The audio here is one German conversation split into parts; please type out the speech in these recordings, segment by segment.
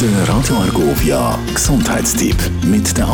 Der Radio Argovia. Gesundheitstipp mit der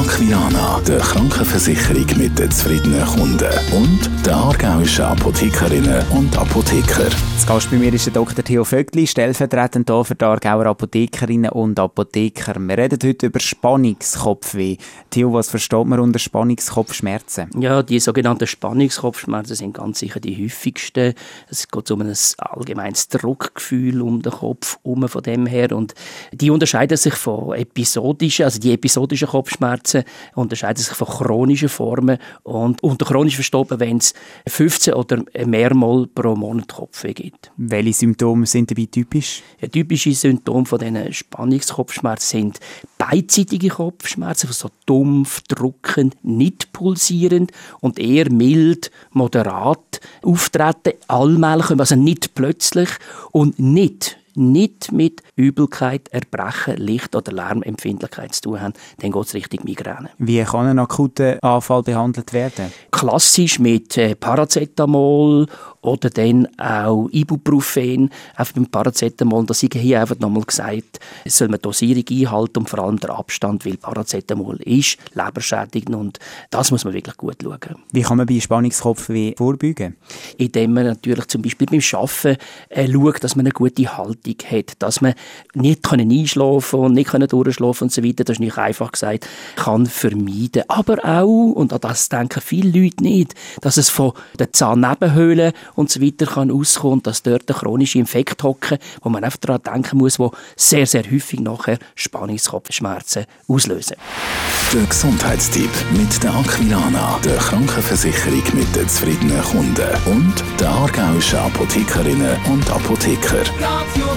Der Krankenversicherung mit den zufriedenen Kunden und der aargauischen Apothekerinnen und Apotheker. Das Gast bei mir ist der Dr. Theo Vögli, stellvertretend hier für die Aargauer Apothekerinnen und Apotheker. Wir reden heute über Spannungskopfweh. Theo, was versteht man unter Spannungskopfschmerzen? Ja, die sogenannten Spannungskopfschmerzen sind ganz sicher die häufigsten. Es geht um ein allgemeines Druckgefühl um den Kopf um von dem her und die unterscheiden sich von episodischen, also die episodischen Kopfschmerzen unterscheiden sich von chronischen Formen und unter chronisch versteht man, wenn es 15 oder mehrmal pro Monat Kopfweh gibt. Welche Symptome sind dabei typisch? Ja, typische Symptome von diesen Spannungskopfschmerzen sind beidseitige Kopfschmerzen, also so dumpf, druckend, nicht pulsierend und eher mild, moderat auftreten, allmählich, also nicht plötzlich und nicht nicht mit Übelkeit, Erbrechen, Licht- oder Lärmempfindlichkeit zu tun haben, dann geht es Richtung Migräne. Wie kann ein akuter Anfall behandelt werden? Klassisch mit äh, Paracetamol oder dann auch Ibuprofen. Einfach beim Paracetamol, das ich hier einfach nochmal gesagt, soll man die Dosierung einhalten und vor allem der Abstand, weil Paracetamol ist leberschädigend und das muss man wirklich gut schauen. Wie kann man bei Spannungskopfweh vorbeugen? Indem man natürlich zum Beispiel beim Arbeiten äh, schaut, dass man eine gute Haltung hat, dass man nicht können einschlafen und nicht können durchschlafen und so weiter, das ist nicht einfach gesagt, kann vermeiden. Aber auch, und an das denken viele Leute nicht, dass es von der Zahnnebenhöhlen und so weiter kann auskommen, dass dort ein chronischer Infekt hocken, wo man einfach daran denken muss, wo sehr, sehr häufig nachher Spannungskopfschmerzen auslösen. Der Gesundheitstipp mit der Aquilana, der Krankenversicherung mit den zufriedenen Kunden und der aargauischen Apothekerinnen und Apotheker. Radio.